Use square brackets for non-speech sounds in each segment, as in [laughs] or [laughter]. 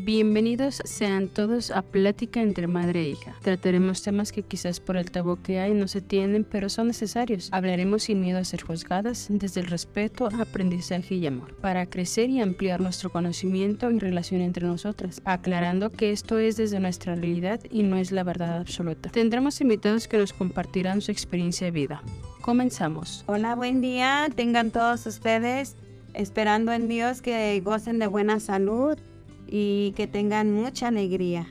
Bienvenidos sean todos a Plática entre Madre e Hija. Trataremos temas que quizás por el tabú que hay no se tienen, pero son necesarios. Hablaremos sin miedo a ser juzgadas, desde el respeto, aprendizaje y amor, para crecer y ampliar nuestro conocimiento y relación entre nosotras, aclarando que esto es desde nuestra realidad y no es la verdad absoluta. Tendremos invitados que nos compartirán su experiencia de vida. Comenzamos. Hola, buen día. Tengan todos ustedes esperando en Dios que gocen de buena salud y que tengan mucha alegría.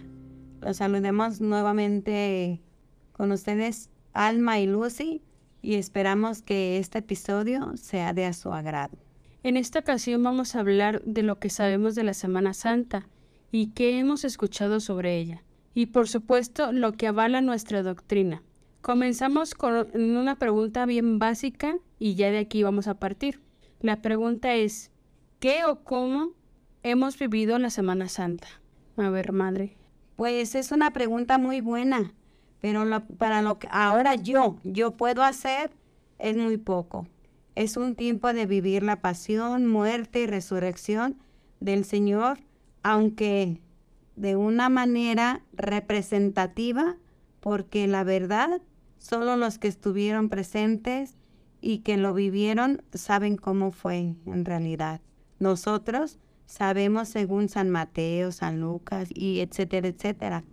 Los saludemos nuevamente con ustedes, Alma y Lucy, y esperamos que este episodio sea de su agrado. En esta ocasión vamos a hablar de lo que sabemos de la Semana Santa y qué hemos escuchado sobre ella, y por supuesto lo que avala nuestra doctrina. Comenzamos con una pregunta bien básica y ya de aquí vamos a partir. La pregunta es, ¿qué o cómo hemos vivido la Semana Santa? A ver, madre. Pues es una pregunta muy buena, pero para lo que ahora yo, yo puedo hacer es muy poco. Es un tiempo de vivir la pasión, muerte y resurrección del Señor, aunque de una manera representativa, porque la verdad, solo los que estuvieron presentes y que lo vivieron saben cómo fue en realidad. Nosotros sabemos según San Mateo, San Lucas y etcétera, etcétera.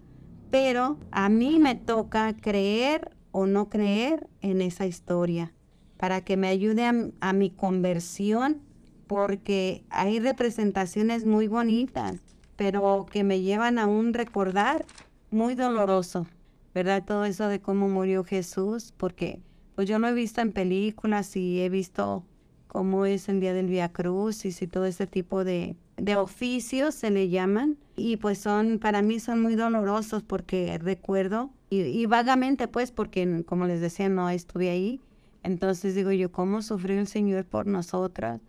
Pero a mí me toca creer o no creer en esa historia para que me ayude a, mi conversión porque hay representaciones muy bonitas, pero que me llevan a un recordar muy doloroso, ¿verdad? Todo eso de cómo murió Jesús, porque pues yo lo he visto en películas y he visto cómo es el día del Via Crucis y todo ese tipo de, de oficios se le llaman y pues son para mí son muy dolorosos porque recuerdo y, vagamente pues porque como les decía no estuve ahí. Entonces digo yo cómo sufrió el Señor por nosotras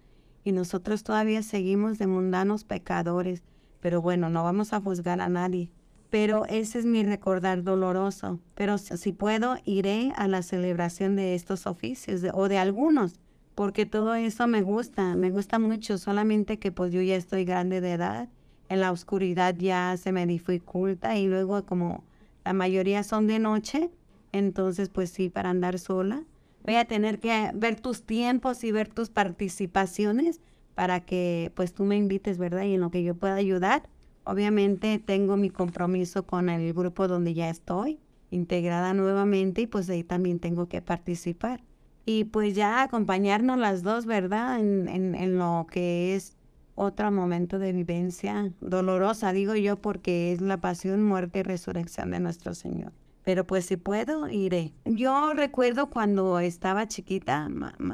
y nosotros todavía seguimos de mundanos pecadores. Pero bueno no vamos a juzgar a nadie. Pero ese es mi recordar doloroso. Pero si puedo iré a la celebración de estos oficios o de algunos porque todo eso me gusta, me gusta mucho, solamente que pues yo ya estoy grande de edad, en la oscuridad ya se me dificulta y luego como la mayoría son de noche, entonces pues sí, para andar sola, voy a tener que ver tus tiempos y ver tus participaciones para que pues tú me invites, ¿verdad? Y en lo que yo pueda ayudar. Obviamente tengo mi compromiso con el grupo donde ya estoy integrada nuevamente y pues ahí también tengo que participar y pues ya acompañarnos las dos, ¿verdad? En, lo que es otro momento de vivencia dolorosa, digo yo, porque es la pasión, muerte y resurrección de nuestro Señor. Pero pues si puedo, iré. Yo recuerdo cuando estaba chiquita,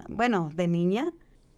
bueno, de niña,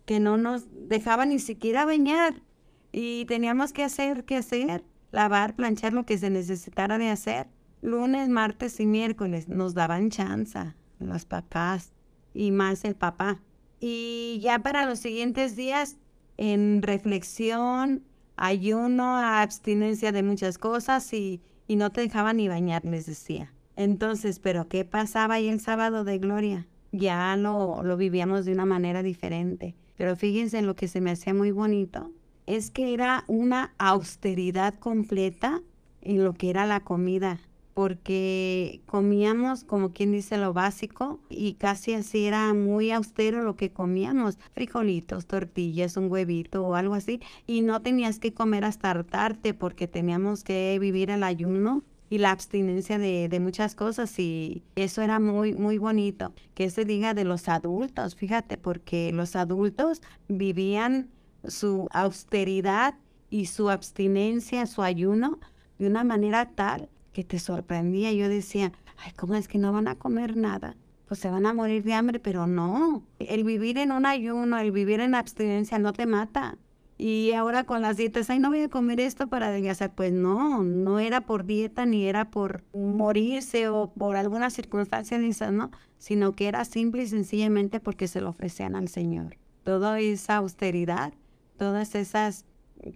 que no nos dejaba ni siquiera bañar y teníamos que hacer, que hacer, lavar, planchar lo que se necesitara de hacer. Lunes, martes y miércoles nos daban chanza, los papás y más el papá. Y ya para los siguientes días, en reflexión, ayuno, abstinencia de muchas cosas y, y no te dejaba ni bañar, les decía. Entonces, ¿pero qué pasaba ahí el sábado de gloria? Ya lo, lo vivíamos de una manera diferente. Pero fíjense en lo que se me hacía muy bonito. Es que era una austeridad completa en lo que era la comida porque comíamos, como quien dice, lo básico y casi así era muy austero lo que comíamos, frijolitos, tortillas, un huevito o algo así, y no tenías que comer hasta hartarte porque teníamos que vivir el ayuno y la abstinencia de, muchas cosas y eso era muy, muy bonito. Que se diga de los adultos, fíjate, porque los adultos vivían su austeridad y su abstinencia, su ayuno de una manera tal que te sorprendía. Yo decía, ay, ¿cómo es que no van a comer nada? Pues se van a morir de hambre, pero no. El vivir en un ayuno, el vivir en abstinencia no te mata. Y ahora con las dietas, ay, no voy a comer esto para adelgazar. Pues no, no era por dieta ni era por morirse o por alguna circunstancia de ¿no? Sino que era simple y sencillamente porque se lo ofrecían al Señor. Toda esa austeridad, todas esas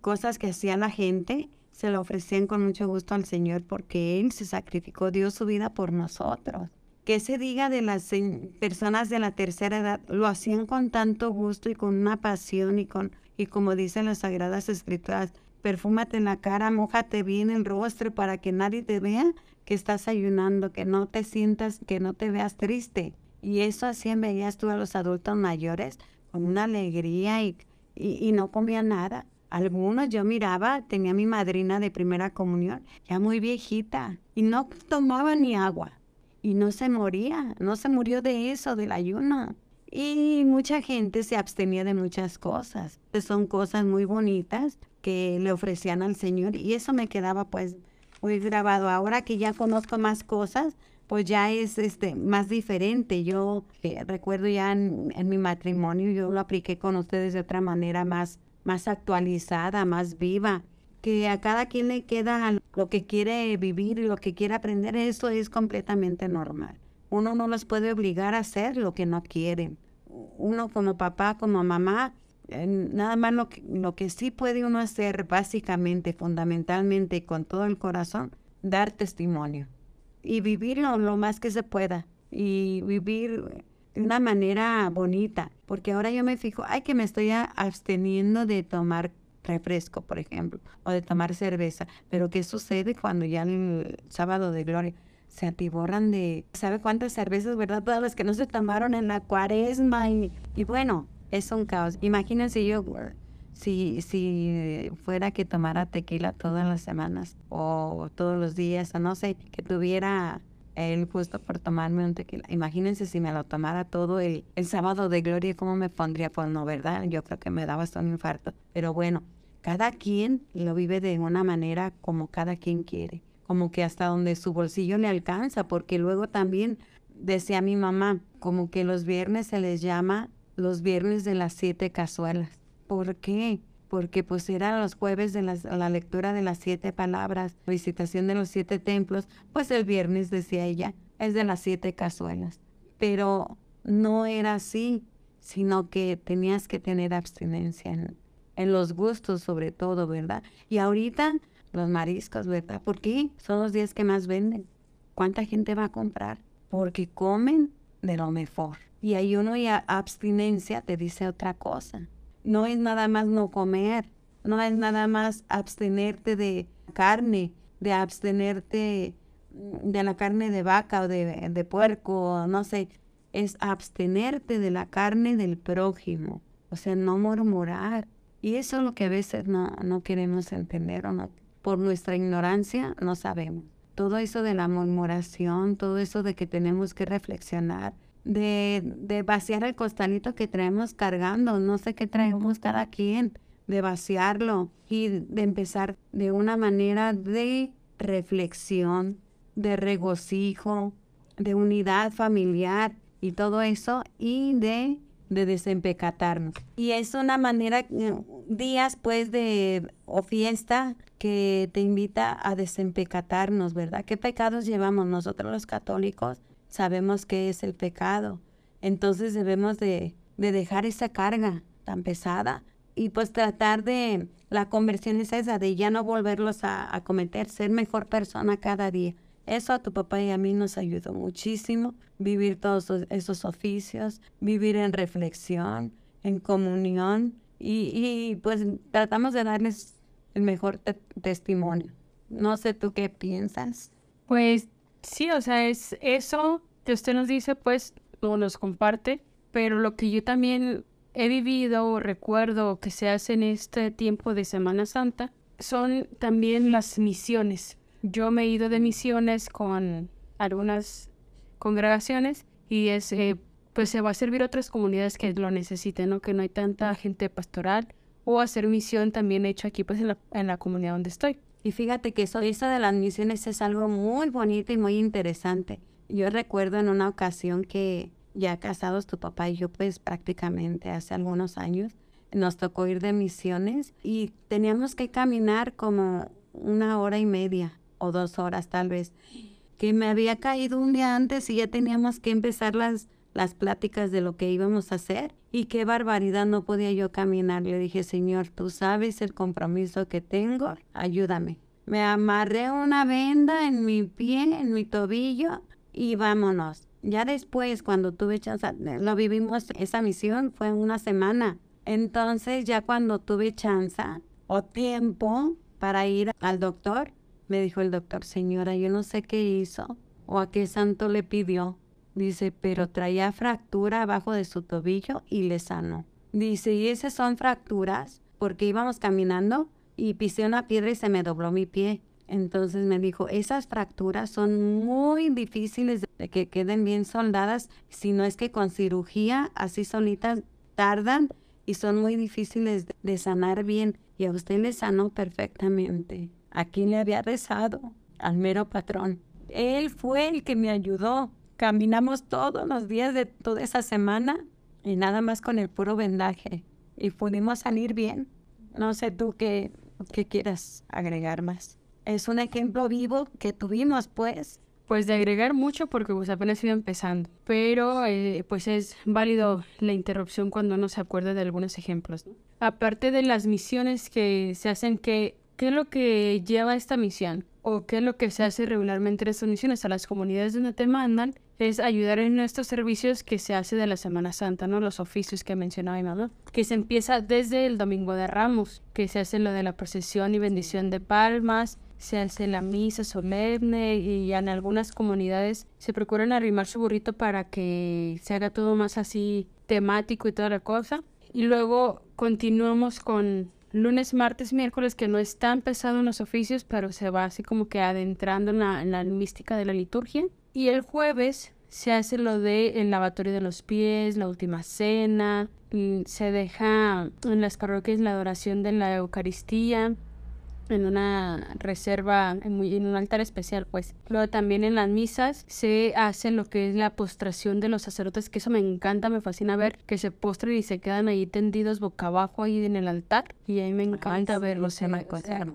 cosas que hacía la gente, se lo ofrecían con mucho gusto al Señor porque Él se sacrificó, dio su vida por nosotros. Que se diga de las personas de la tercera edad, lo hacían con tanto gusto y con una pasión y con, y como dicen las Sagradas Escrituras, perfúmate en la cara, mojate bien el rostro para que nadie te vea que estás ayunando, que no te sientas, que no te veas triste. Y eso así veías tú a los adultos mayores con una alegría y, y, no comía nada. Algunos yo miraba, tenía mi madrina de primera comunión, ya muy viejita, y no tomaba ni agua. Y no se moría, no se murió de eso, del ayuno. Y mucha gente se abstenía de muchas cosas. Son cosas muy bonitas que le ofrecían al Señor y eso me quedaba pues muy grabado. Ahora que ya conozco más cosas, pues ya es este más diferente. Yo eh, recuerdo ya en, mi matrimonio, yo lo apliqué con ustedes de otra manera más, más actualizada, más viva. Que a cada quien le queda lo que quiere vivir y lo que quiere aprender, eso es completamente normal. Uno no los puede obligar a hacer lo que no quieren. Uno como papá, como mamá, nada más lo que, lo que sí puede uno hacer básicamente, fundamentalmente, con todo el corazón, dar testimonio y vivirlo lo más que se pueda y vivir de una manera bonita, porque ahora yo me fijo, ay que me estoy absteniendo de tomar refresco, por ejemplo, o de tomar cerveza, pero ¿qué sucede cuando ya el sábado de gloria? se atiborran de, ¿sabe cuántas cervezas, verdad? Todas las que no se tomaron en la cuaresma y, y bueno, es un caos. Imagínense yo, si, si fuera que tomara tequila todas las semanas o todos los días, o no sé, que tuviera el gusto por tomarme un tequila. Imagínense si me lo tomara todo el, el sábado de gloria, ¿cómo me pondría? Pues no, ¿verdad? Yo creo que me daba hasta un infarto. Pero bueno, cada quien lo vive de una manera como cada quien quiere como que hasta donde su bolsillo le alcanza, porque luego también decía mi mamá, como que los viernes se les llama los viernes de las siete cazuelas. ¿Por qué? Porque pues eran los jueves de la lectura de las siete palabras, visitación de los siete templos, pues el viernes, decía ella, es de las siete cazuelas. Pero no era así, sino que tenías que tener abstinencia en, en los gustos sobre todo, ¿verdad? Y ahorita los mariscos, ¿verdad? ¿Por qué? Son los días que más venden. ¿Cuánta gente va a comprar? Porque comen de lo mejor. Y hay uno y abstinencia te dice otra cosa. No es nada más no comer, no es nada más abstenerte de carne, de abstenerte de la carne de vaca o de, de puerco, no sé, es abstenerte de la carne del prójimo, o sea, no murmurar. Y eso es lo que a veces no, no queremos entender o no por nuestra ignorancia no sabemos. Todo eso de la murmuración, todo eso de que tenemos que reflexionar, de, de vaciar el costalito que traemos cargando, no sé qué traemos cada quien, de vaciarlo y de empezar de una manera de reflexión, de regocijo, de unidad familiar y todo eso y de de desempecatarnos. Y es una manera, eh, días pues de o fiesta que te invita a desempecatarnos, ¿verdad? ¿Qué pecados llevamos nosotros los católicos? Sabemos que es el pecado. Entonces debemos de, de dejar esa carga tan pesada y pues tratar de, la conversión es esa, de ya no volverlos a, cometer, ser mejor persona cada día. Eso a tu papá y a mí nos ayudó muchísimo, vivir todos esos oficios, vivir en reflexión, en comunión y, pues tratamos de darles el mejor testimonio. No sé tú qué piensas. Pues sí, o sea, es eso que usted nos dice, pues o nos comparte, pero lo que yo también he vivido o recuerdo que se hace en este tiempo de Semana Santa son también las misiones. Yo me he ido de misiones con algunas congregaciones y es, eh, pues se va a servir a otras comunidades que lo necesiten, ¿no? Que no hay tanta gente pastoral o hacer misión también hecho aquí pues en la, en la comunidad donde estoy. Y fíjate que eso, eso de las misiones es algo muy bonito y muy interesante. Yo recuerdo en una ocasión que ya casados tu papá y yo pues prácticamente hace algunos años nos tocó ir de misiones y teníamos que caminar como una hora y media o dos horas tal vez, que me había caído un día antes y ya teníamos que empezar las, las pláticas de lo que íbamos a hacer. Y qué barbaridad, no podía yo caminar. Le dije, Señor, tú sabes el compromiso que tengo, ayúdame. Me amarré una venda en mi pie, en mi tobillo y vámonos. Ya después, cuando tuve chance, lo vivimos, esa misión fue una semana. Entonces, ya cuando tuve chance o tiempo, para ir al doctor. Me dijo el doctor, señora, yo no sé qué hizo o a qué santo le pidió. Dice, pero traía fractura abajo de su tobillo y le sanó. Dice, y esas son fracturas porque íbamos caminando y pisé una piedra y se me dobló mi pie. Entonces me dijo, esas fracturas son muy difíciles de que queden bien soldadas, si no es que con cirugía así solitas tardan y son muy difíciles de sanar bien. Y a usted le sanó perfectamente. ¿A quién le había rezado? Al mero patrón. Él fue el que me ayudó. Caminamos todos los días de toda esa semana y nada más con el puro vendaje. Y pudimos salir bien. No sé tú qué, qué quieras agregar más. Es un ejemplo vivo que tuvimos, pues. Pues de agregar mucho porque pues apenas iba empezando, pero eh, pues es válido la interrupción cuando uno se acuerda de algunos ejemplos. Aparte de las misiones que se hacen, ¿qué, ¿qué es lo que lleva esta misión? ¿O qué es lo que se hace regularmente en estas misiones a las comunidades donde te mandan? Es ayudar en estos servicios que se hace de la Semana Santa, ¿no? Los oficios que mencionaba mi Que se empieza desde el Domingo de Ramos, que se hace lo de la procesión y bendición de palmas, se hace la misa solemne y en algunas comunidades se procuran arrimar su burrito para que se haga todo más así temático y toda la cosa. Y luego continuamos con lunes, martes, miércoles, que no es tan pesado en los oficios, pero se va así como que adentrando en la, en la mística de la liturgia. Y el jueves se hace lo de el lavatorio de los pies, la última cena, se deja en las parroquias la adoración de la Eucaristía, en una reserva, en, en, un altar especial, pues. Luego también en las misas se hace lo que es la postración de los sacerdotes, que eso me encanta, me fascina ver, que se postran y se quedan ahí tendidos boca abajo ahí en el altar. Y a mí me encanta verlos.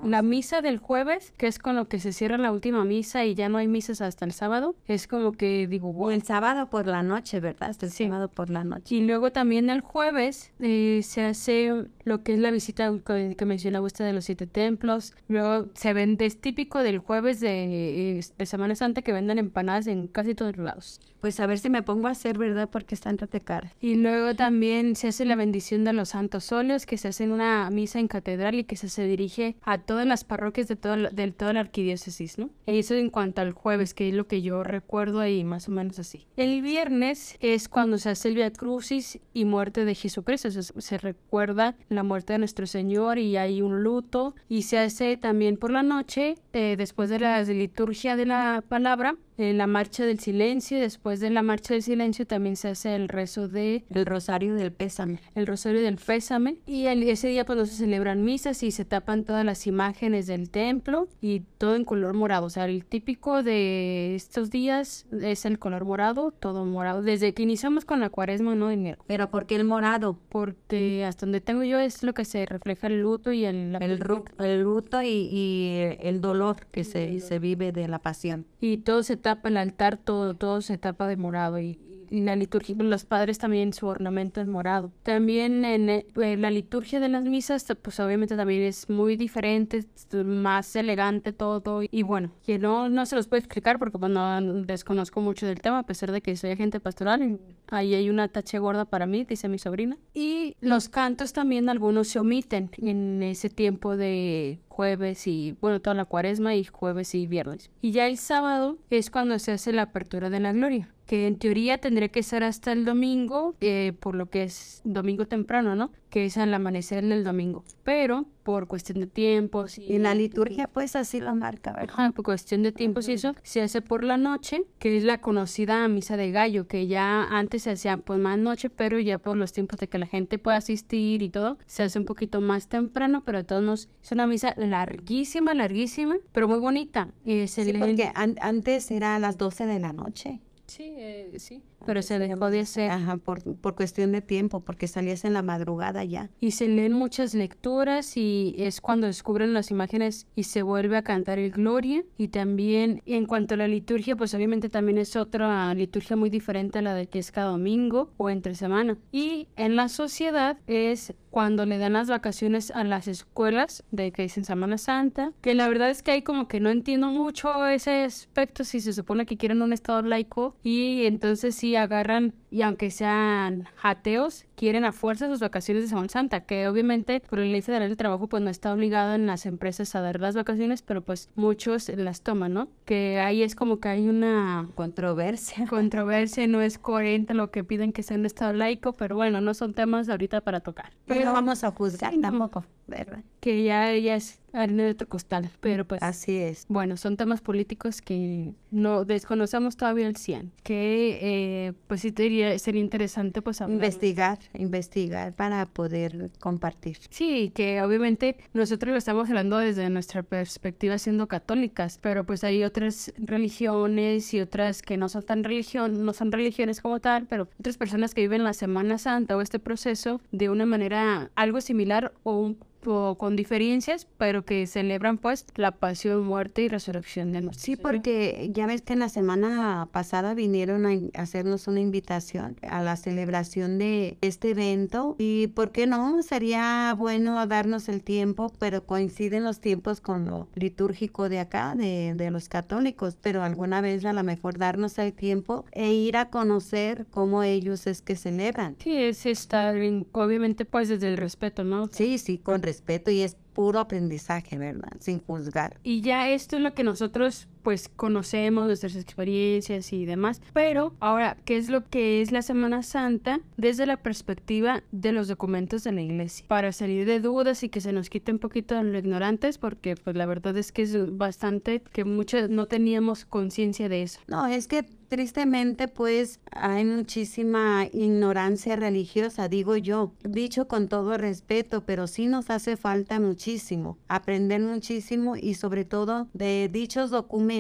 la misa del jueves, que es con lo que se cierra la última misa y ya no hay misas hasta el sábado, es como que digo, O el sábado por la noche, ¿verdad? Hasta el sábado por la noche. Y luego también el jueves eh, se hace lo que es la visita que, que mencionaba usted de los siete templos. Luego se vende, es típico del jueves de, de, Semana Santa que venden empanadas en casi todos lados. Pues a ver si me pongo a hacer, ¿verdad? Porque están de cara. Y luego también se hace la bendición de los santos óleos, que se hace en una misa en catedral y que se, se dirige a todas las parroquias de todo, de toda la arquidiócesis, ¿no? Eso en cuanto al jueves, que es lo que yo recuerdo ahí, más o menos así. El viernes es cuando se hace el Via Crucis y muerte de Jesucristo. Se, se recuerda la muerte de nuestro Señor y hay un luto y se hace también por la noche, eh, después de la liturgia de la palabra, en la marcha del silencio. Después de la marcha del silencio también se hace el rezo de el rosario del pésame. El rosario del pésame. Y ese día pues no se celebran misas y se tapan todas las imágenes del templo y todo en color morado. O sea, el típico de estos días es el color morado, todo morado. Desde que iniciamos con la cuaresma, ¿no? Enero. Pero ¿por qué el morado? Porque hasta donde tengo yo es lo que se refleja el luto y el... El, el luto y, y, el dolor que se, se vive de la pasión. Y todo se tapa el altar, todo, todo se tapa de morado y, en la liturgia, los padres también su ornamento es morado. También en, eh, la liturgia de las misas, pues obviamente también es muy diferente, más elegante todo. Y bueno, que no, no se los puedo explicar porque pues, no desconozco mucho del tema, a pesar de que soy agente pastoral. Ahí hay una tache gorda para mí, dice mi sobrina. Y los cantos también algunos se omiten en ese tiempo de jueves y, bueno, toda la cuaresma y jueves y viernes. Y ya el sábado es cuando se hace la apertura de la gloria que en teoría tendría que ser hasta el domingo, eh, por lo que es domingo temprano, ¿no? Que es al amanecer del domingo. Pero por cuestión de tiempos y... En la liturgia pues así lo marca, ¿verdad? por cuestión de tiempos y eso, se hace por la noche, que es la conocida misa de gallo, que ya antes se hacía pues más noche, pero ya por los tiempos de que la gente pueda asistir y todo, se hace un poquito más temprano, pero de todos modos es una misa larguísima, larguísima, pero muy bonita. Y se sí, porque antes era a las 12 de la noche. Sí, eh, sí. Pero se dejó de hacer. Ajá, por, por cuestión de tiempo, porque salías en la madrugada ya. Y se leen muchas lecturas y es cuando descubren las imágenes y se vuelve a cantar el Gloria. Y también en cuanto a la liturgia, pues obviamente también es otra liturgia muy diferente a la de que es cada domingo o entre semana. Y en la sociedad es cuando le dan las vacaciones a las escuelas de que dicen Semana Santa, que la verdad es que hay como que no entiendo mucho ese aspecto si se supone que quieren un estado laico y entonces sí agarran y aunque sean ateos quieren a fuerza sus vacaciones de Semana Santa, que obviamente por el ley federal del trabajo pues no está obligado en las empresas a dar las vacaciones, pero pues muchos las toman, ¿no? Que ahí es como que hay una controversia. [laughs] Controversia, no es coherente lo que piden que sea un estado laico, pero bueno, no son temas ahorita para tocar. Pero no vamos a juzgar tampoco, ¿verdad? Que ya, ya es harina de otro costal, pero pues... Así es. Bueno, son temas políticos que no desconocemos todavía el 100, que eh, pues sí te diría, sería interesante pues Investigar, investigar para poder compartir. Sí, que obviamente nosotros lo estamos hablando desde nuestra perspectiva siendo católicas, pero pues hay otras religiones y otras que no son tan religión, no son religiones como tal, pero otras personas que viven la Semana Santa o este proceso de una manera algo similar o un con diferencias, pero que celebran pues la pasión, muerte y resurrección de nuestro Sí, porque ya ves que en la semana pasada vinieron a hacernos una invitación a la celebración de este evento y por qué no, sería bueno darnos el tiempo, pero coinciden los tiempos con lo litúrgico de acá, de, de los católicos, pero alguna vez a lo mejor darnos el tiempo e ir a conocer cómo ellos es que celebran. Sí, es estar, obviamente pues desde el respeto, ¿no? Sí, sí, con respeto respeto y es puro aprendizaje, ¿verdad? Sin juzgar. Y ya esto es lo que nosotros pues conocemos, nuestras experiencias y demás. Pero ahora, ¿qué es lo que es la Semana Santa desde la perspectiva de los documentos de la iglesia? Para salir de dudas y que se nos quite un poquito de lo ignorantes, porque pues la verdad es que es bastante que muchos no teníamos conciencia de eso. No, es que tristemente pues hay muchísima ignorancia religiosa, digo yo, dicho con todo respeto, pero sí nos hace falta muchísimo, aprender muchísimo y sobre todo de dichos documentos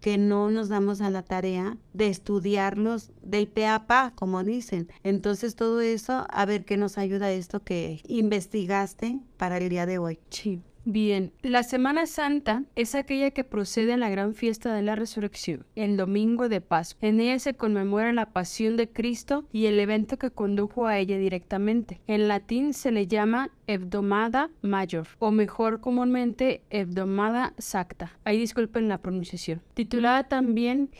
que no nos damos a la tarea de estudiarlos del pe a pa, como dicen. Entonces todo eso, a ver qué nos ayuda esto que investigaste para el día de hoy. Sí. Bien, la Semana Santa es aquella que procede a la gran fiesta de la resurrección, el domingo de Pascua. En ella se conmemora la pasión de Cristo y el evento que condujo a ella directamente. En latín se le llama Hebdomada Mayor, o mejor comúnmente Hebdomada Sacta. Ahí disculpen la pronunciación. Titulada también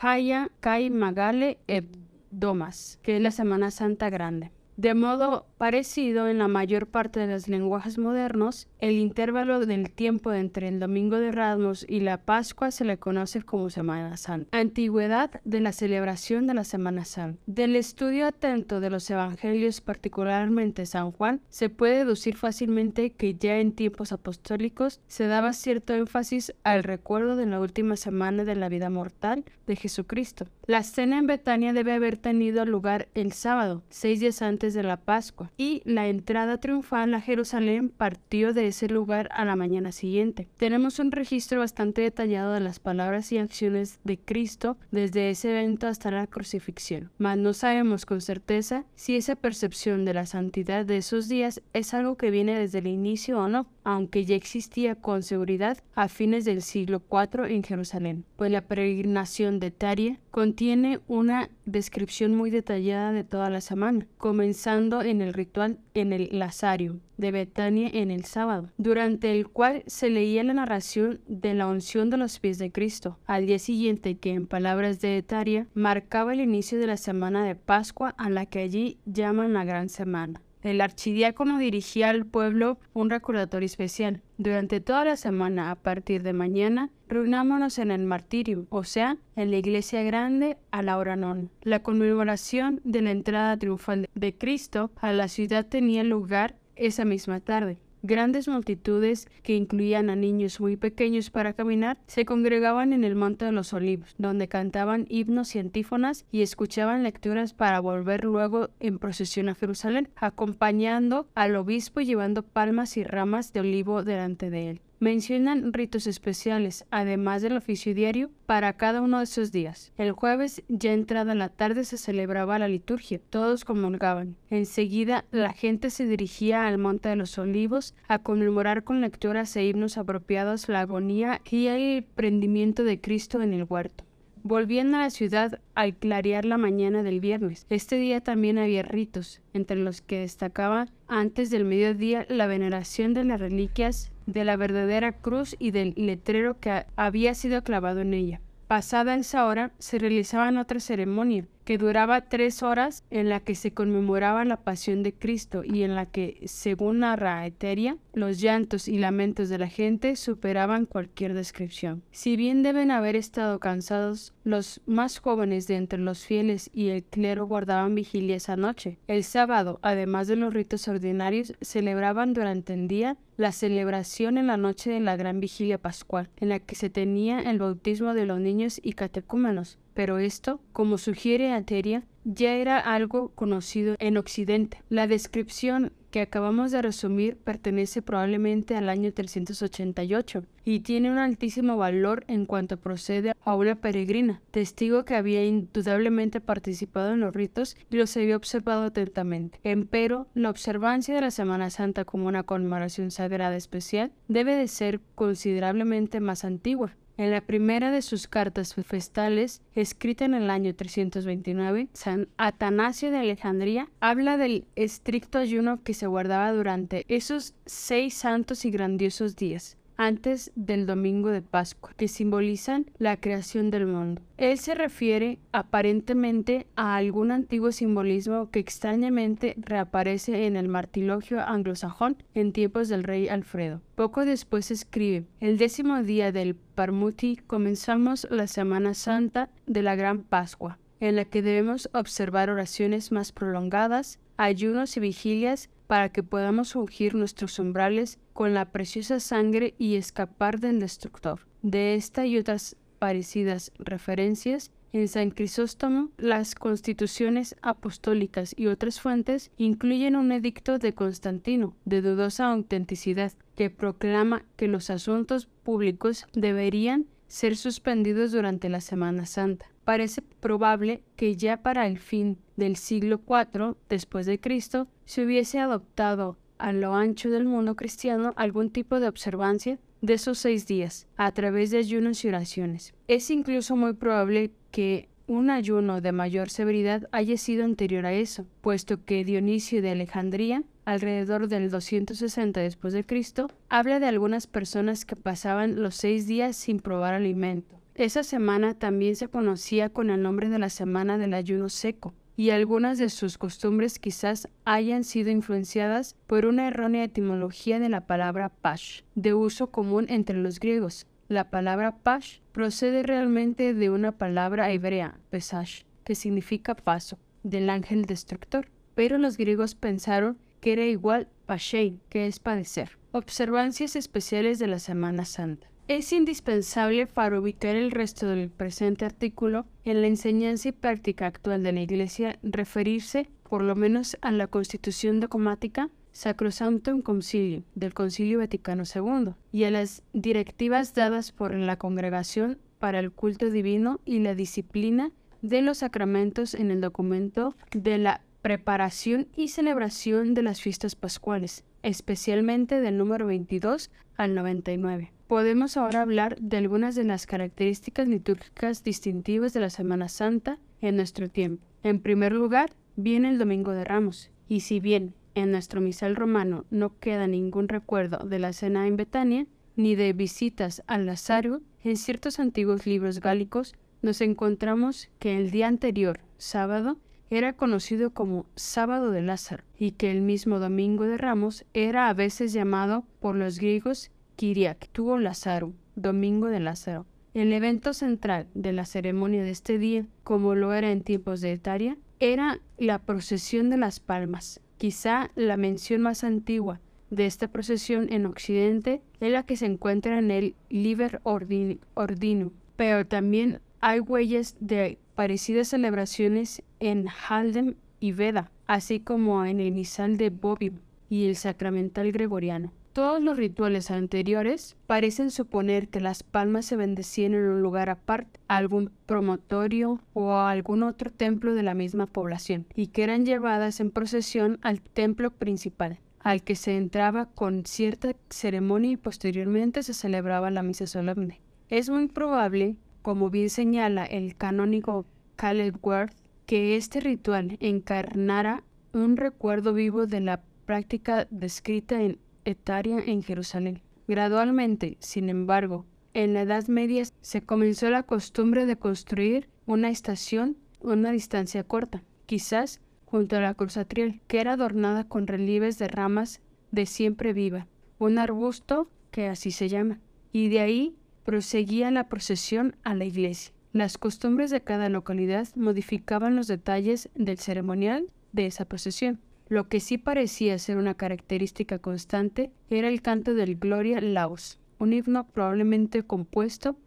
Haya Kai Magale Hebdomas, que es la Semana Santa Grande. De modo parecido en la mayor parte de los lenguajes modernos, el intervalo del tiempo entre el Domingo de Ramos y la Pascua se le conoce como Semana Santa. Antigüedad de la celebración de la Semana Santa. Del estudio atento de los evangelios, particularmente San Juan, se puede deducir fácilmente que ya en tiempos apostólicos se daba cierto énfasis al recuerdo de la última semana de la vida mortal de Jesucristo. La cena en Betania debe haber tenido lugar el sábado, seis días antes de la Pascua, y la entrada triunfal a Jerusalén partió de ese lugar a la mañana siguiente. Tenemos un registro bastante detallado de las palabras y acciones de Cristo desde ese evento hasta la crucifixión, mas no sabemos con certeza si esa percepción de la santidad de esos días es algo que viene desde el inicio o no, aunque ya existía con seguridad a fines del siglo IV en Jerusalén, pues la peregrinación de Taria contiene una descripción muy detallada de toda la semana, comenzando en el ritual en el Lazario de Betania en el sábado, durante el cual se leía la narración de la unción de los pies de Cristo, al día siguiente que en palabras de Etaria marcaba el inicio de la semana de Pascua a la que allí llaman la Gran Semana. El archidiácono dirigía al pueblo un recordatorio especial. Durante toda la semana, a partir de mañana, reunámonos en el martirio, o sea, en la iglesia grande a la hora non. La conmemoración de la entrada triunfal de Cristo a la ciudad tenía lugar esa misma tarde. Grandes multitudes, que incluían a niños muy pequeños para caminar, se congregaban en el Monte de los Olivos, donde cantaban himnos y antífonas y escuchaban lecturas para volver luego en procesión a Jerusalén, acompañando al obispo y llevando palmas y ramas de olivo delante de él. Mencionan ritos especiales, además del oficio diario, para cada uno de esos días. El jueves, ya entrada la tarde, se celebraba la liturgia. Todos comulgaban. Enseguida, la gente se dirigía al Monte de los Olivos a conmemorar con lecturas e himnos apropiados la agonía y el prendimiento de Cristo en el huerto. Volviendo a la ciudad al clarear la mañana del viernes. Este día también había ritos, entre los que destacaba antes del mediodía la veneración de las reliquias de la verdadera cruz y del letrero que había sido clavado en ella. Pasada esa hora se realizaban otra ceremonia que duraba tres horas en la que se conmemoraba la pasión de Cristo y en la que, según narra Eteria, los llantos y lamentos de la gente superaban cualquier descripción. Si bien deben haber estado cansados, los más jóvenes de entre los fieles y el clero guardaban vigilia esa noche. El sábado, además de los ritos ordinarios, celebraban durante el día la celebración en la noche de la gran vigilia pascual, en la que se tenía el bautismo de los niños y catecúmenos. Pero esto, como sugiere Ateria, ya era algo conocido en Occidente. La descripción que acabamos de resumir pertenece probablemente al año 388 y tiene un altísimo valor en cuanto procede a una peregrina, testigo que había indudablemente participado en los ritos y los había observado atentamente. Empero, la observancia de la Semana Santa como una conmemoración sagrada especial debe de ser considerablemente más antigua. En la primera de sus cartas festales, escrita en el año 329, San Atanasio de Alejandría habla del estricto ayuno que se guardaba durante esos seis santos y grandiosos días antes del domingo de Pascua, que simbolizan la creación del mundo. Él se refiere aparentemente a algún antiguo simbolismo que extrañamente reaparece en el martilogio anglosajón en tiempos del rey Alfredo. Poco después escribe, el décimo día del Parmuti comenzamos la Semana Santa de la Gran Pascua, en la que debemos observar oraciones más prolongadas, ayunos y vigilias para que podamos ungir nuestros umbrales con la preciosa sangre y escapar del destructor. De esta y otras parecidas referencias, en San Crisóstomo, las constituciones apostólicas y otras fuentes incluyen un edicto de Constantino, de dudosa autenticidad, que proclama que los asuntos públicos deberían ser suspendidos durante la Semana Santa. Parece probable que ya para el fin del siglo IV después de Cristo se hubiese adoptado a lo ancho del mundo cristiano algún tipo de observancia de esos seis días a través de ayunos y oraciones. Es incluso muy probable que un ayuno de mayor severidad haya sido anterior a eso, puesto que Dionisio de Alejandría, alrededor del 260 después de Cristo, habla de algunas personas que pasaban los seis días sin probar alimento. Esa semana también se conocía con el nombre de la semana del ayuno seco, y algunas de sus costumbres quizás hayan sido influenciadas por una errónea etimología de la palabra pash, de uso común entre los griegos. La palabra pash procede realmente de una palabra hebrea, pesash, que significa paso, del ángel destructor. Pero los griegos pensaron que era igual pashein, que es padecer. Observancias especiales de la Semana Santa. Es indispensable para ubicar el resto del presente artículo en la enseñanza y práctica actual de la Iglesia referirse por lo menos a la Constitución dogmática Sacrosanctum Concilium del Concilio Vaticano II y a las directivas dadas por la Congregación para el culto divino y la disciplina de los sacramentos en el documento de la preparación y celebración de las fiestas pascuales, especialmente del número 22 al 99. Podemos ahora hablar de algunas de las características litúrgicas distintivas de la Semana Santa en nuestro tiempo. En primer lugar, viene el Domingo de Ramos, y si bien en nuestro misal romano no queda ningún recuerdo de la cena en Betania, ni de visitas al Lazario, en ciertos antiguos libros gálicos nos encontramos que el día anterior, sábado, era conocido como sábado de Lázaro, y que el mismo Domingo de Ramos era a veces llamado por los griegos Kiriak tuvo Lázaro, Domingo de Lázaro. El evento central de la ceremonia de este día, como lo era en tiempos de Etaria, era la procesión de las palmas. Quizá la mención más antigua de esta procesión en Occidente es la que se encuentra en el Liber Ordinum, pero también hay huellas de parecidas celebraciones en Haldem y Veda, así como en el misal de Bobim y el sacramental gregoriano. Todos los rituales anteriores parecen suponer que las palmas se bendecían en un lugar aparte, algún promotorio o algún otro templo de la misma población, y que eran llevadas en procesión al templo principal, al que se entraba con cierta ceremonia y posteriormente se celebraba la misa solemne. Es muy probable, como bien señala el canónigo Caleb Worth, que este ritual encarnara un recuerdo vivo de la práctica descrita en etaria en Jerusalén. Gradualmente, sin embargo, en la Edad Media se comenzó la costumbre de construir una estación una distancia corta, quizás junto a la cruz atrial, que era adornada con relieves de ramas de siempre viva, un arbusto que así se llama, y de ahí proseguía la procesión a la iglesia. Las costumbres de cada localidad modificaban los detalles del ceremonial de esa procesión. Lo que sí parecía ser una característica constante era el canto del Gloria Laos, un himno probablemente compuesto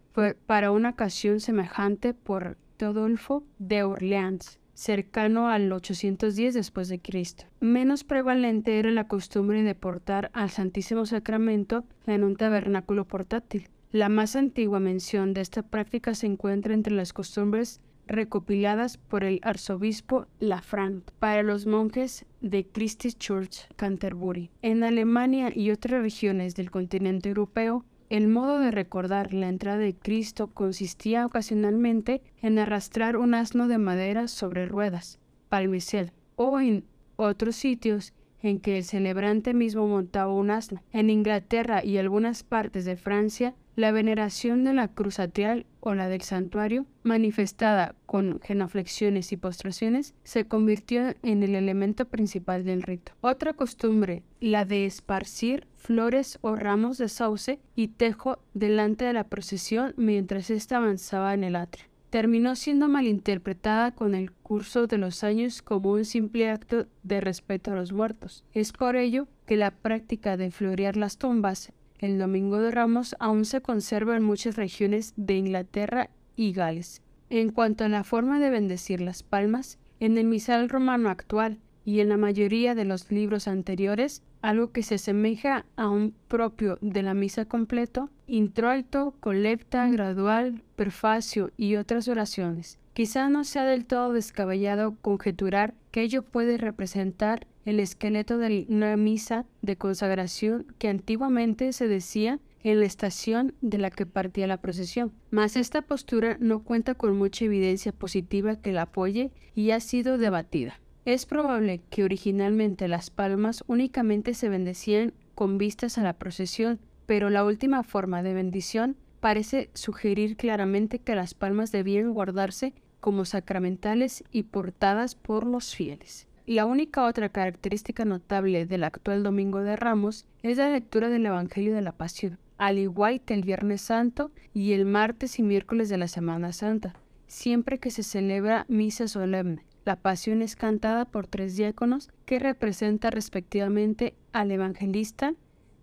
para una ocasión semejante por Teodulfo de Orleans, cercano al 810 después de Cristo. Menos prevalente era la costumbre de portar al Santísimo Sacramento en un tabernáculo portátil. La más antigua mención de esta práctica se encuentra entre las costumbres recopiladas por el arzobispo Lafranc para los monjes de Christ's Church, Canterbury. En Alemania y otras regiones del continente europeo, el modo de recordar la entrada de Cristo consistía ocasionalmente en arrastrar un asno de madera sobre ruedas, palmicel, o en otros sitios en que el celebrante mismo montaba un asno. En Inglaterra y algunas partes de Francia, la veneración de la cruz atrial o la del santuario, manifestada con genuflexiones y postraciones, se convirtió en el elemento principal del rito. Otra costumbre, la de esparcir flores o ramos de sauce y tejo delante de la procesión mientras ésta avanzaba en el atrio. Terminó siendo malinterpretada con el curso de los años como un simple acto de respeto a los muertos. Es por ello que la práctica de florear las tumbas el Domingo de Ramos aún se conserva en muchas regiones de Inglaterra y Gales. En cuanto a la forma de bendecir las palmas, en el misal romano actual y en la mayoría de los libros anteriores, algo que se asemeja a un propio de la misa completo, introito, colecta, gradual, prefacio y otras oraciones. Quizá no sea del todo descabellado conjeturar que ello puede representar el esqueleto de una misa de consagración que antiguamente se decía en la estación de la que partía la procesión. Mas esta postura no cuenta con mucha evidencia positiva que la apoye y ha sido debatida. Es probable que originalmente las palmas únicamente se bendecían con vistas a la procesión, pero la última forma de bendición parece sugerir claramente que las palmas debían guardarse como sacramentales y portadas por los fieles. La única otra característica notable del actual Domingo de Ramos es la lectura del Evangelio de la Pasión, al igual que el Viernes Santo y el martes y miércoles de la Semana Santa, siempre que se celebra misa solemne. La pasión es cantada por tres diáconos que representa respectivamente al evangelista,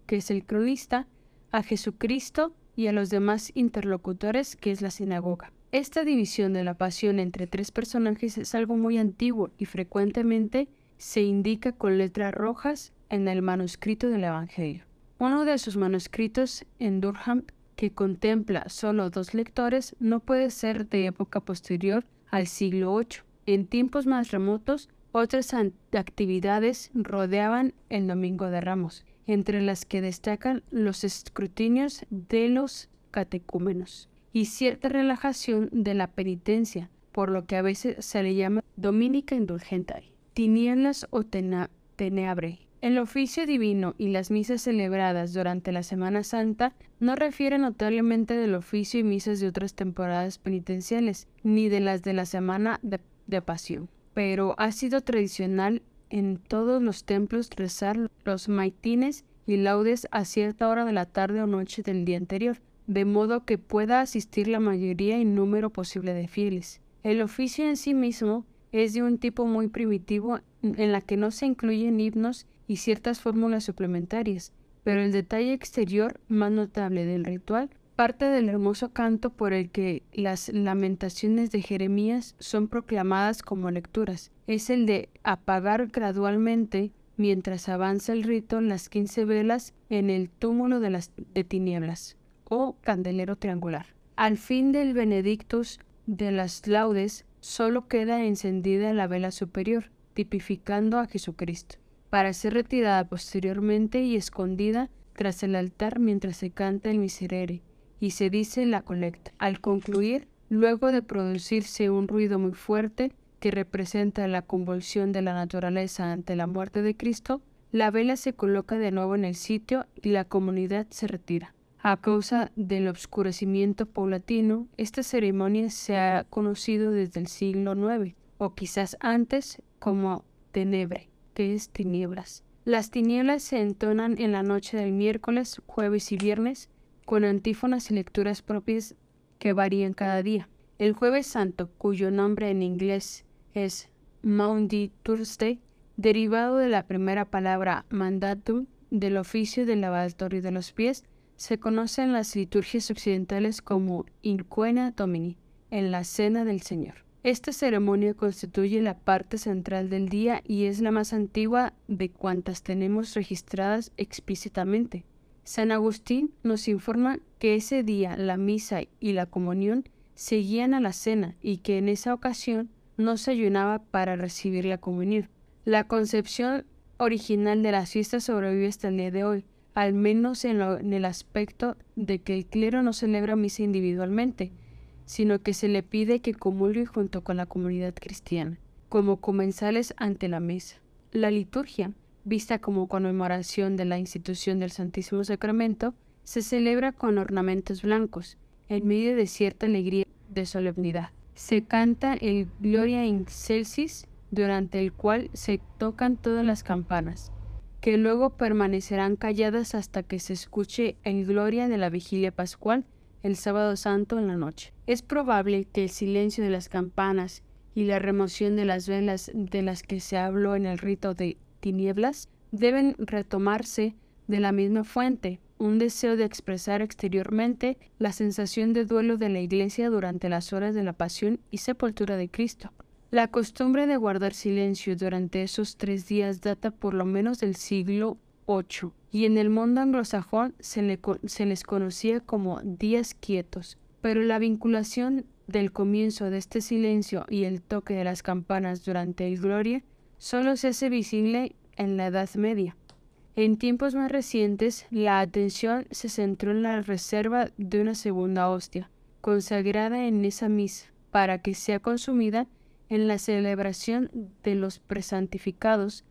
que es el cronista, a Jesucristo y a los demás interlocutores, que es la sinagoga. Esta división de la pasión entre tres personajes es algo muy antiguo y frecuentemente se indica con letras rojas en el manuscrito del Evangelio. Uno de sus manuscritos en Durham, que contempla solo dos lectores, no puede ser de época posterior al siglo VIII. En tiempos más remotos, otras actividades rodeaban el Domingo de Ramos, entre las que destacan los escrutinios de los catecúmenos y cierta relajación de la penitencia, por lo que a veces se le llama dominica indulgentae, tinieblas o teneabre. El oficio divino y las misas celebradas durante la Semana Santa no refieren notablemente del oficio y misas de otras temporadas penitenciales, ni de las de la Semana de de pasión. Pero ha sido tradicional en todos los templos rezar los maitines y laudes a cierta hora de la tarde o noche del día anterior, de modo que pueda asistir la mayoría y número posible de fieles. El oficio en sí mismo es de un tipo muy primitivo en la que no se incluyen himnos y ciertas fórmulas suplementarias, pero el detalle exterior más notable del ritual parte del hermoso canto por el que las lamentaciones de Jeremías son proclamadas como lecturas. Es el de apagar gradualmente, mientras avanza el rito, las quince velas en el túmulo de las de tinieblas, o candelero triangular. Al fin del Benedictus de las laudes, solo queda encendida la vela superior, tipificando a Jesucristo, para ser retirada posteriormente y escondida tras el altar mientras se canta el miserere y se dice la colecta. Al concluir, luego de producirse un ruido muy fuerte que representa la convulsión de la naturaleza ante la muerte de Cristo, la vela se coloca de nuevo en el sitio y la comunidad se retira. A causa del oscurecimiento paulatino, esta ceremonia se ha conocido desde el siglo IX, o quizás antes como tenebre, que es tinieblas. Las tinieblas se entonan en la noche del miércoles, jueves y viernes, con antífonas y lecturas propias que varían cada día. El jueves santo, cuyo nombre en inglés es Maundy Thursday, derivado de la primera palabra mandatum del oficio del lavatorio de los pies, se conoce en las liturgias occidentales como Inquena Domini, en la Cena del Señor. Esta ceremonia constituye la parte central del día y es la más antigua de cuantas tenemos registradas explícitamente. San Agustín nos informa que ese día la misa y la comunión seguían a la cena y que en esa ocasión no se ayunaba para recibir la comunión. La concepción original de las fiestas sobrevive hasta el día de hoy, al menos en, el aspecto de que el clero no celebra misa individualmente, sino que se le pide que comulgue junto con la comunidad cristiana, como comensales ante la mesa. La liturgia, vista como conmemoración de la institución del Santísimo Sacramento, se celebra con ornamentos blancos, en medio de cierta alegría de solemnidad. Se canta el Gloria in Excelsis, durante el cual se tocan todas las campanas que luego permanecerán calladas hasta que se escuche en gloria de la vigilia pascual el sábado santo en la noche. Es probable que el silencio de las campanas y la remoción de las velas de las que se habló en el rito de tinieblas deben retomarse de la misma fuente, un deseo de expresar exteriormente la sensación de duelo de la Iglesia durante las horas de la pasión y sepultura de Cristo. La costumbre de guardar silencio durante esos tres días data por lo menos del siglo VIII, y en el mundo anglosajón se, les conocía como días quietos, pero la vinculación del comienzo de este silencio y el toque de las campanas durante el Gloria solo se hace visible en la Edad Media. En tiempos más recientes, la atención se centró en la reserva de una segunda hostia, consagrada en esa misa, para que sea consumida en la celebración de los presantificados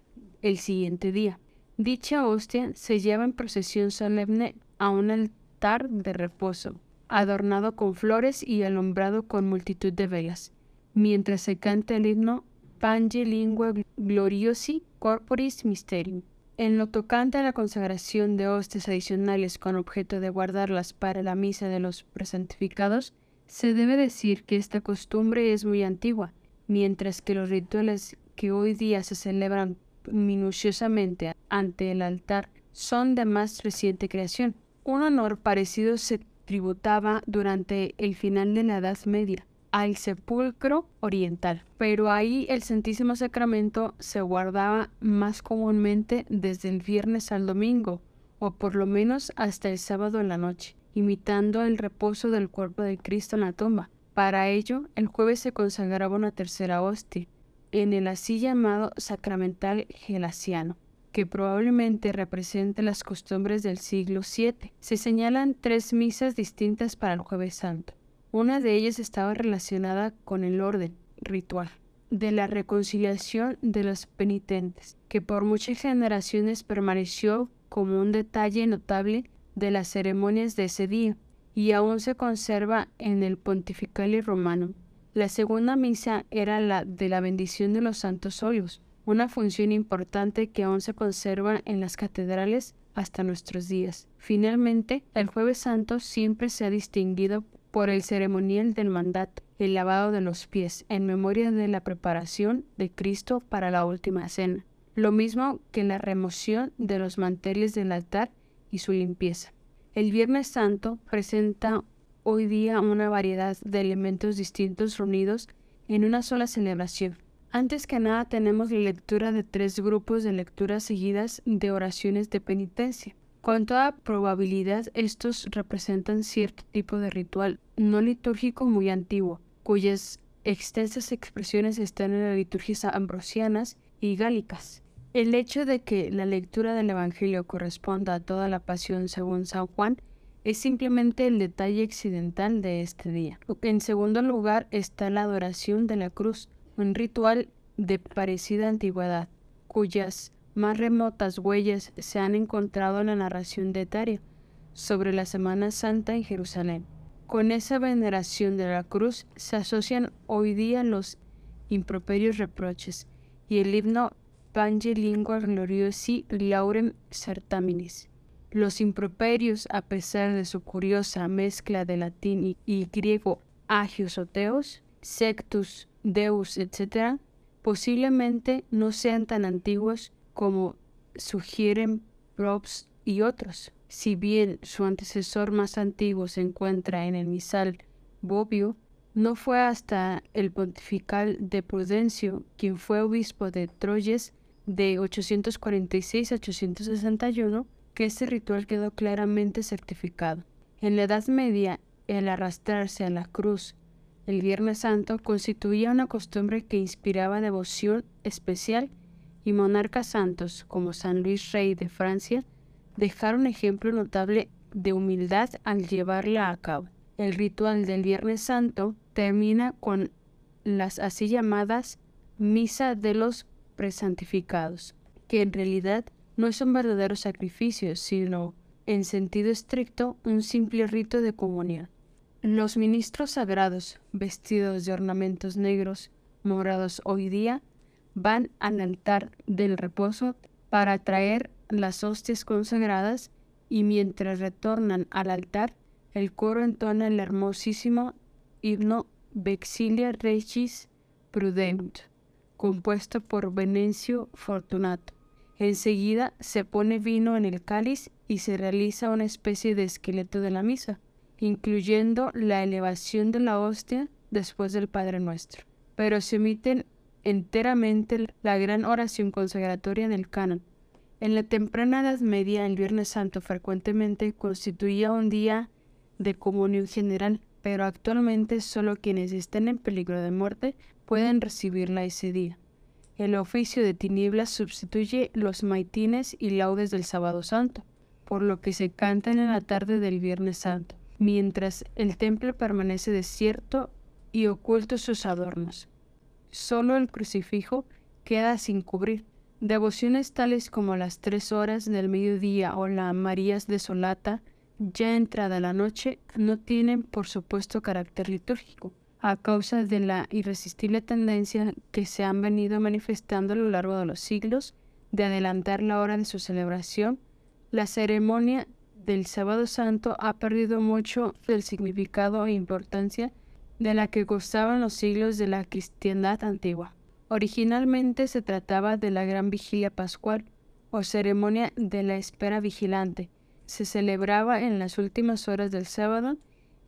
el siguiente día. Dicha hostia se lleva en procesión solemne a un altar de reposo, adornado con flores y alumbrado con multitud de velas, mientras se canta el himno Pange Lingua Gloriosi Corporis Mysterium. En lo tocante a la consagración de hostias adicionales con objeto de guardarlas para la misa de los presantificados, se debe decir que esta costumbre es muy antigua, mientras que los rituales que hoy día se celebran minuciosamente ante el altar son de más reciente creación. Un honor parecido se tributaba durante el final de la Edad Media al sepulcro oriental, pero ahí el Santísimo Sacramento se guardaba más comúnmente desde el viernes al domingo, o por lo menos hasta el sábado en la noche, imitando el reposo del cuerpo de Cristo en la tumba. Para ello, el jueves se consagraba una tercera hostia, en el así llamado sacramental gelasiano, que probablemente representa las costumbres del siglo VII. Se señalan tres misas distintas para el jueves santo. Una de ellas estaba relacionada con el orden ritual de la reconciliación de los penitentes, que por muchas generaciones permaneció como un detalle notable de las ceremonias de ese día y aún se conserva en el Pontificalis Romano. La segunda misa era la de la bendición de los santos óleos, una función importante que aún se conserva en las catedrales hasta nuestros días. Finalmente, el jueves santo siempre se ha distinguido por el ceremonial del mandato, el lavado de los pies, en memoria de la preparación de Cristo para la última cena, lo mismo que la remoción de los manteles del altar y su limpieza. El Viernes Santo presenta hoy día una variedad de elementos distintos reunidos en una sola celebración. Antes que nada tenemos la lectura de tres grupos de lecturas seguidas de oraciones de penitencia. Con toda probabilidad estos representan cierto tipo de ritual no litúrgico muy antiguo, cuyas extensas expresiones están en las liturgias ambrosianas y gálicas. El hecho de que la lectura del Evangelio corresponda a toda la pasión según San Juan es simplemente el detalle accidental de este día. En segundo lugar está la adoración de la cruz, un ritual de parecida antigüedad, cuyas más remotas huellas se han encontrado en la narración de Etaria. sobre la Semana Santa en Jerusalén. Con esa veneración de la cruz se asocian hoy día los improperios reproches y el himno Pange Lingua Gloriosi Laurem Certaminis. Los improperios, a pesar de su curiosa mezcla de latín y, griego agios o sectus, deus, etc., posiblemente no sean tan antiguos como sugieren Probst y otros. Si bien su antecesor más antiguo se encuentra en el misal Bobbio, no fue hasta el pontifical de Prudencio, quien fue obispo de Troyes de 846 a 861, que este ritual quedó claramente certificado. En la Edad Media, el arrastrarse a la cruz el Viernes Santo constituía una costumbre que inspiraba devoción especial y monarcas santos como San Luis Rey de Francia dejaron ejemplo notable de humildad al llevarla a cabo. El ritual del Viernes Santo termina con las así llamadas Misa de los Presantificados, que en realidad no son verdaderos sacrificios, sino, en sentido estricto, un simple rito de comunión. Los ministros sagrados, vestidos de ornamentos negros, morados hoy día, van al altar del reposo para traer las hostias consagradas y mientras retornan al altar, el coro entona el hermosísimo himno Vexilia Regis Prudent, compuesto por Venencio Fortunato. Enseguida se pone vino en el cáliz y se realiza una especie de esqueleto de la misa incluyendo la elevación de la hostia después del Padre Nuestro. Pero se omiten enteramente la gran oración consagratoria del canon. En la temprana Edad Media, el Viernes Santo frecuentemente constituía un día de comunión general, pero actualmente solo quienes estén en peligro de muerte pueden recibirla ese día. El oficio de tinieblas sustituye los maitines y laudes del Sábado Santo, por lo que se cantan en la tarde del Viernes Santo mientras el templo permanece desierto y oculto sus adornos. Solo el crucifijo queda sin cubrir. Devociones tales como las tres horas del mediodía o la Marías desolata, ya entrada la noche, no tienen por supuesto carácter litúrgico, a causa de la irresistible tendencia que se han venido manifestando a lo largo de los siglos de adelantar la hora de su celebración. La ceremonia del sábado santo ha perdido mucho del significado e importancia de la que gozaban los siglos de la cristiandad antigua. Originalmente se trataba de la gran vigilia pascual o ceremonia de la espera vigilante. Se celebraba en las últimas horas del sábado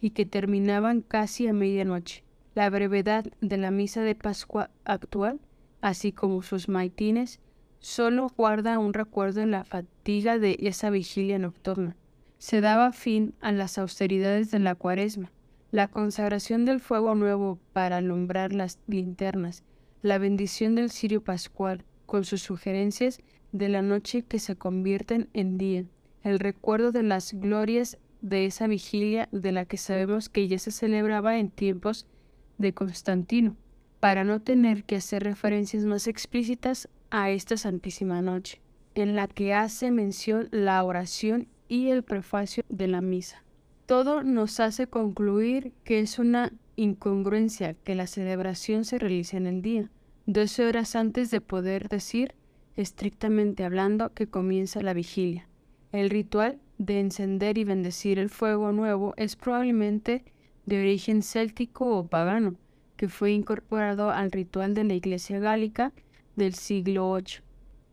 y que terminaban casi a medianoche. La brevedad de la misa de Pascua actual, así como sus maitines, solo guarda un recuerdo en la fatiga de esa vigilia nocturna se daba fin a las austeridades de la cuaresma, la consagración del fuego nuevo para alumbrar las linternas, la bendición del cirio pascual, con sus sugerencias de la noche que se convierten en día, el recuerdo de las glorias de esa vigilia de la que sabemos que ya se celebraba en tiempos de Constantino, para no tener que hacer referencias más explícitas a esta Santísima Noche, en la que hace mención la oración y el prefacio de la misa. Todo nos hace concluir que es una incongruencia que la celebración se realice en el día, doce horas antes de poder decir, estrictamente hablando, que comienza la vigilia. El ritual de encender y bendecir el fuego nuevo es probablemente de origen céltico o pagano, que fue incorporado al ritual de la Iglesia gálica del siglo VIII.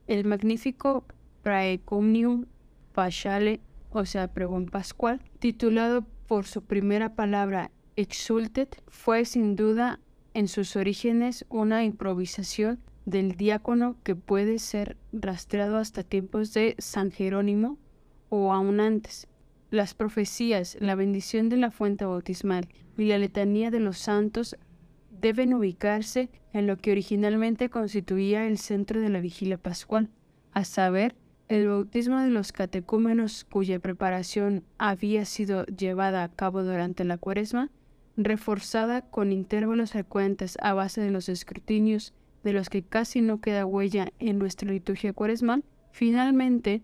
El magnífico Praecumnium Pachale o sea, pregón pascual, titulado por su primera palabra Exultet, fue sin duda en sus orígenes una improvisación del diácono que puede ser rastreado hasta tiempos de San Jerónimo o aún antes. Las profecías, la bendición de la fuente bautismal y la letanía de los santos deben ubicarse en lo que originalmente constituía el centro de la vigilia pascual, a saber, el bautismo de los catecúmenos cuya preparación había sido llevada a cabo durante la cuaresma, reforzada con intervalos frecuentes a base de los escrutinios de los que casi no queda huella en nuestra liturgia cuaresmal, finalmente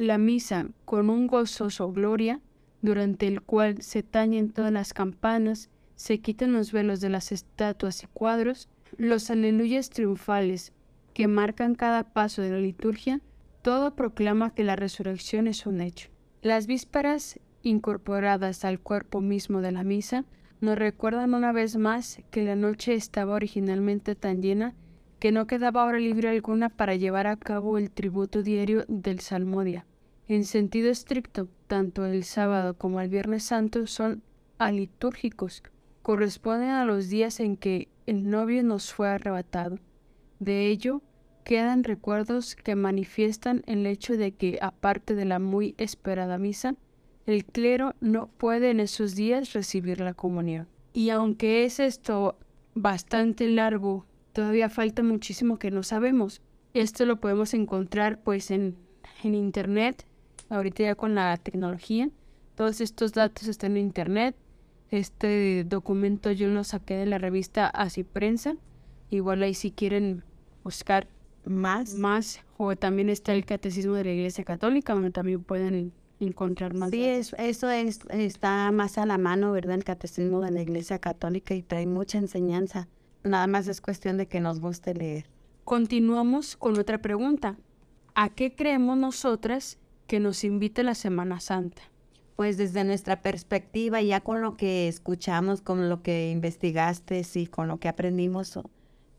la misa con un gozoso gloria durante el cual se tañen todas las campanas, se quitan los velos de las estatuas y cuadros, los aleluyas triunfales que marcan cada paso de la liturgia, todo proclama que la resurrección es un hecho. Las vísperas incorporadas al cuerpo mismo de la misa nos recuerdan una vez más que la noche estaba originalmente tan llena que no quedaba hora libre alguna para llevar a cabo el tributo diario del Salmodia. En sentido estricto, tanto el sábado como el Viernes Santo son alitúrgicos, corresponden a los días en que el novio nos fue arrebatado. De ello, quedan recuerdos que manifiestan el hecho de que, aparte de la muy esperada misa, el clero no puede en esos días recibir la comunión. Y aunque es esto bastante largo, todavía falta muchísimo que no sabemos. Esto lo podemos encontrar pues en, en internet, ahorita ya con la tecnología. Todos estos datos están en internet. Este documento yo lo saqué de la revista Así Prensa. Igual ahí si quieren buscar Más. más, o también está el Catecismo de la Iglesia Católica, donde también pueden encontrar más. Sí, es, eso es, está más a la mano, ¿verdad? El catecismo de la Iglesia Católica y trae mucha enseñanza. Nada más es cuestión de que nos guste leer. Continuamos con otra pregunta. ¿A qué creemos nosotras que nos invita la Semana Santa? Pues desde nuestra perspectiva, ya con lo que escuchamos, con lo que investigaste, sí, con lo que aprendimos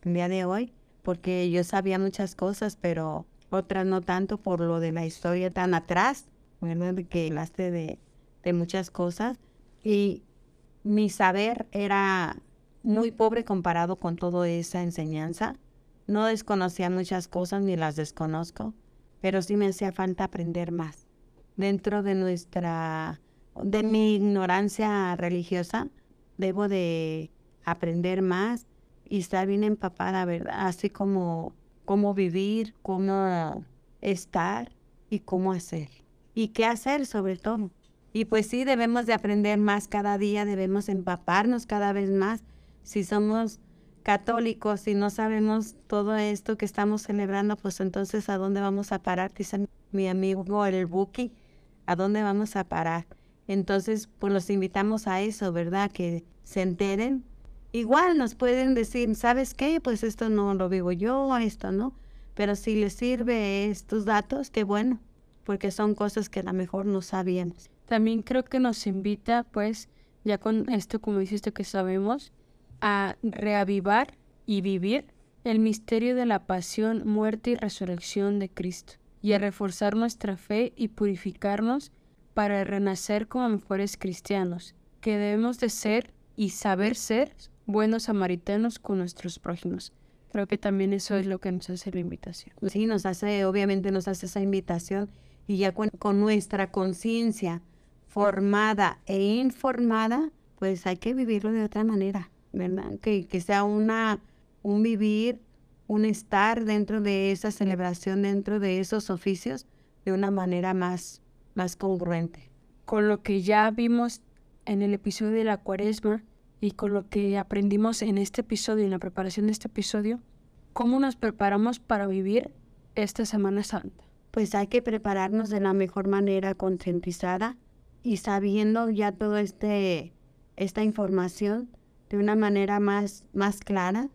el día de hoy, porque yo sabía muchas cosas, pero otras no tanto por lo de la historia tan atrás, ¿verdad? Que hablaste de, de muchas cosas. Y mi saber era muy pobre comparado con toda esa enseñanza. No desconocía muchas cosas ni las desconozco, pero sí me hacía falta aprender más dentro de nuestra, de mi ignorancia religiosa, debo de aprender más y estar bien empapada, ¿verdad? Así como cómo vivir, cómo estar y cómo hacer. Y qué hacer sobre todo. Y pues sí, debemos de aprender más cada día, debemos empaparnos cada vez más. Si somos católicos y no sabemos todo esto que estamos celebrando, pues entonces ¿a dónde vamos a parar? Dice mi amigo el Buki, ¿a dónde vamos a parar? Entonces, pues los invitamos a eso, ¿verdad? Que se enteren. Igual nos pueden decir, ¿sabes qué? Pues esto no lo vivo yo, esto no. Pero si les sirve estos datos, qué bueno, porque son cosas que a lo mejor no sabíamos. También creo que nos invita, pues, ya con esto, como dijiste que sabemos, a reavivar y vivir el misterio de la pasión, muerte y resurrección de Cristo, y a reforzar nuestra fe y purificarnos para renacer como mejores cristianos, que debemos de ser y saber ser buenos samaritanos con nuestros prójimos. Creo que también eso es lo que nos hace la invitación. Sí, nos hace, obviamente nos hace esa invitación y ya con, con nuestra conciencia formada e informada, pues hay que vivirlo de otra manera, ¿verdad? Que, que sea una, un vivir, un estar dentro de esa celebración, dentro de esos oficios, de una manera más, más congruente. Con lo que ya vimos en el episodio de la cuaresma y con lo que aprendimos en este episodio, en la preparación de este episodio, ¿cómo nos preparamos para vivir esta Semana Santa? Pues hay que prepararnos de la mejor manera, concientizada y sabiendo ya todo este esta información de una manera más más clara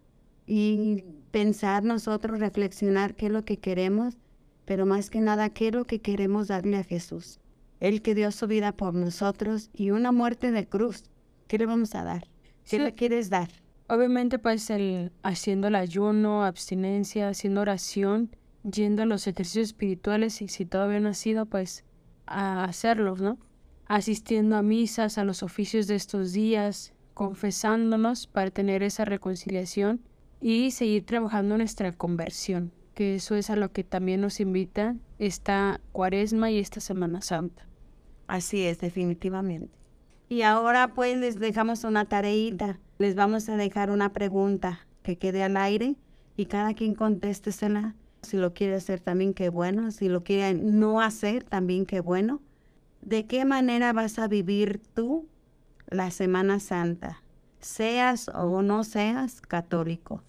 y pensar nosotros reflexionar qué es lo que queremos, pero más que nada qué es lo que queremos darle a Jesús. Él que dio su vida por nosotros y una muerte de cruz. ¿Qué le vamos a dar? ¿Qué Sí. le quieres dar? Obviamente, pues, el, haciendo el ayuno, abstinencia, haciendo oración, yendo a los ejercicios espirituales y si todavía no ha sido, pues, a hacerlos, ¿no? Asistiendo a misas, a los oficios de estos días, confesándonos para tener esa reconciliación y seguir trabajando nuestra conversión, que eso es a lo que también nos invita esta cuaresma y esta Semana Santa. Así es, definitivamente. Y ahora pues les dejamos una tareita. Les vamos a dejar una pregunta que quede al aire y cada quien contéstesela. Si lo quiere hacer también, qué bueno. Si lo quiere no hacer, también qué bueno. ¿De qué manera vas a vivir tú la Semana Santa? Seas o no seas católico.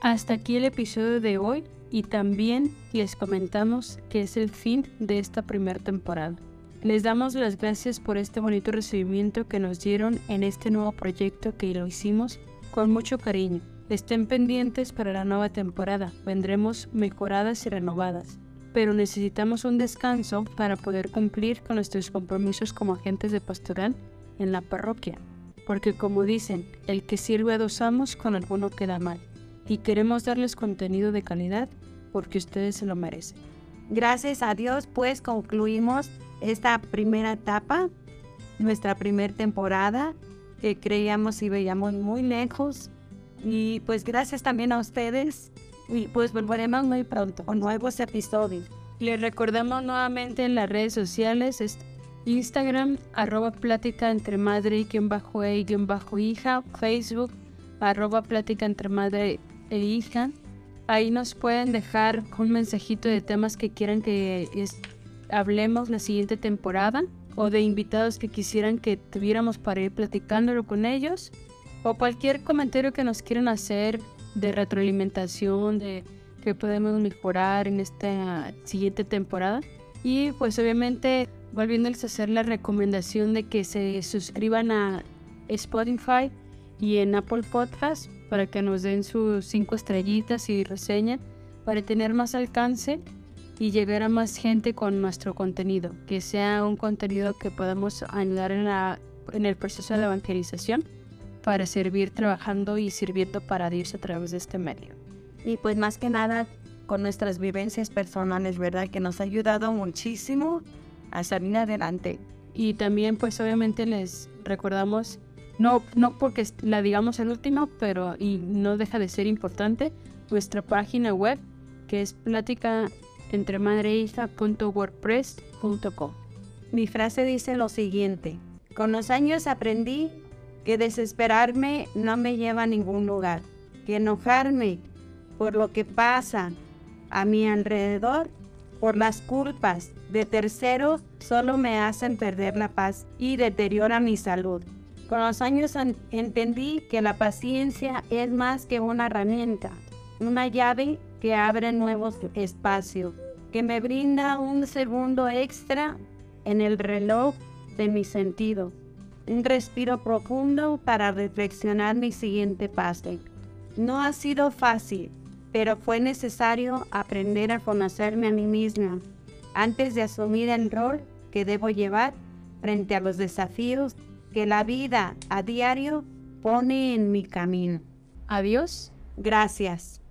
Hasta aquí el episodio de hoy y también les comentamos que es el fin de esta primera temporada. Les damos las gracias por este bonito recibimiento que nos dieron en este nuevo proyecto que lo hicimos con mucho cariño. Estén pendientes para la nueva temporada, vendremos mejoradas y renovadas, pero necesitamos un descanso para poder cumplir con nuestros compromisos como agentes de pastoral en la parroquia, porque como dicen, el que sirve a dos amos con alguno queda mal, y queremos darles contenido de calidad porque ustedes se lo merecen. Gracias a Dios, pues concluimos esta primera etapa, nuestra primera temporada, que creíamos y veíamos muy lejos. Y pues gracias también a ustedes. Y pues volveremos muy pronto con nuevos episodios. Les recordamos nuevamente en las redes sociales, Instagram, arroba plática entre madre y quien bajo e y quien bajo hija, Facebook, arroba plática entre madre e hija. Ahí nos pueden dejar un mensajito de temas que quieran que hablemos la siguiente temporada o de invitados que quisieran que tuviéramos para ir platicándolo con ellos o cualquier comentario que nos quieran hacer de retroalimentación, de que podemos mejorar en esta siguiente temporada. Y pues obviamente volviéndoles a hacer la recomendación de que se suscriban a Spotify y en Apple Podcast para que nos den sus cinco estrellitas y reseñen para tener más alcance y llegar a más gente con nuestro contenido, que sea un contenido que podamos ayudar en, la, en el proceso de la evangelización para servir trabajando y sirviendo para Dios a través de este medio. Y pues más que nada con nuestras vivencias personales, ¿verdad? Que nos ha ayudado muchísimo a salir adelante. Y también pues obviamente les recordamos, no, no porque la digamos el último, pero y no deja de ser importante, nuestra página web que es plática entre. Mi frase dice lo siguiente, con los años aprendí que desesperarme no me lleva a ningún lugar, que enojarme por lo que pasa a mi alrededor, por las culpas de terceros, solo me hacen perder la paz y deteriora mi salud. Con los años entendí que la paciencia es más que una herramienta, una llave que abre nuevos espacios, que me brinda un segundo extra en el reloj de mi sentido. Un respiro profundo para reflexionar mi siguiente paso. No ha sido fácil, pero fue necesario aprender a conocerme a mí misma antes de asumir el rol que debo llevar frente a los desafíos que la vida a diario pone en mi camino. Adiós. Gracias.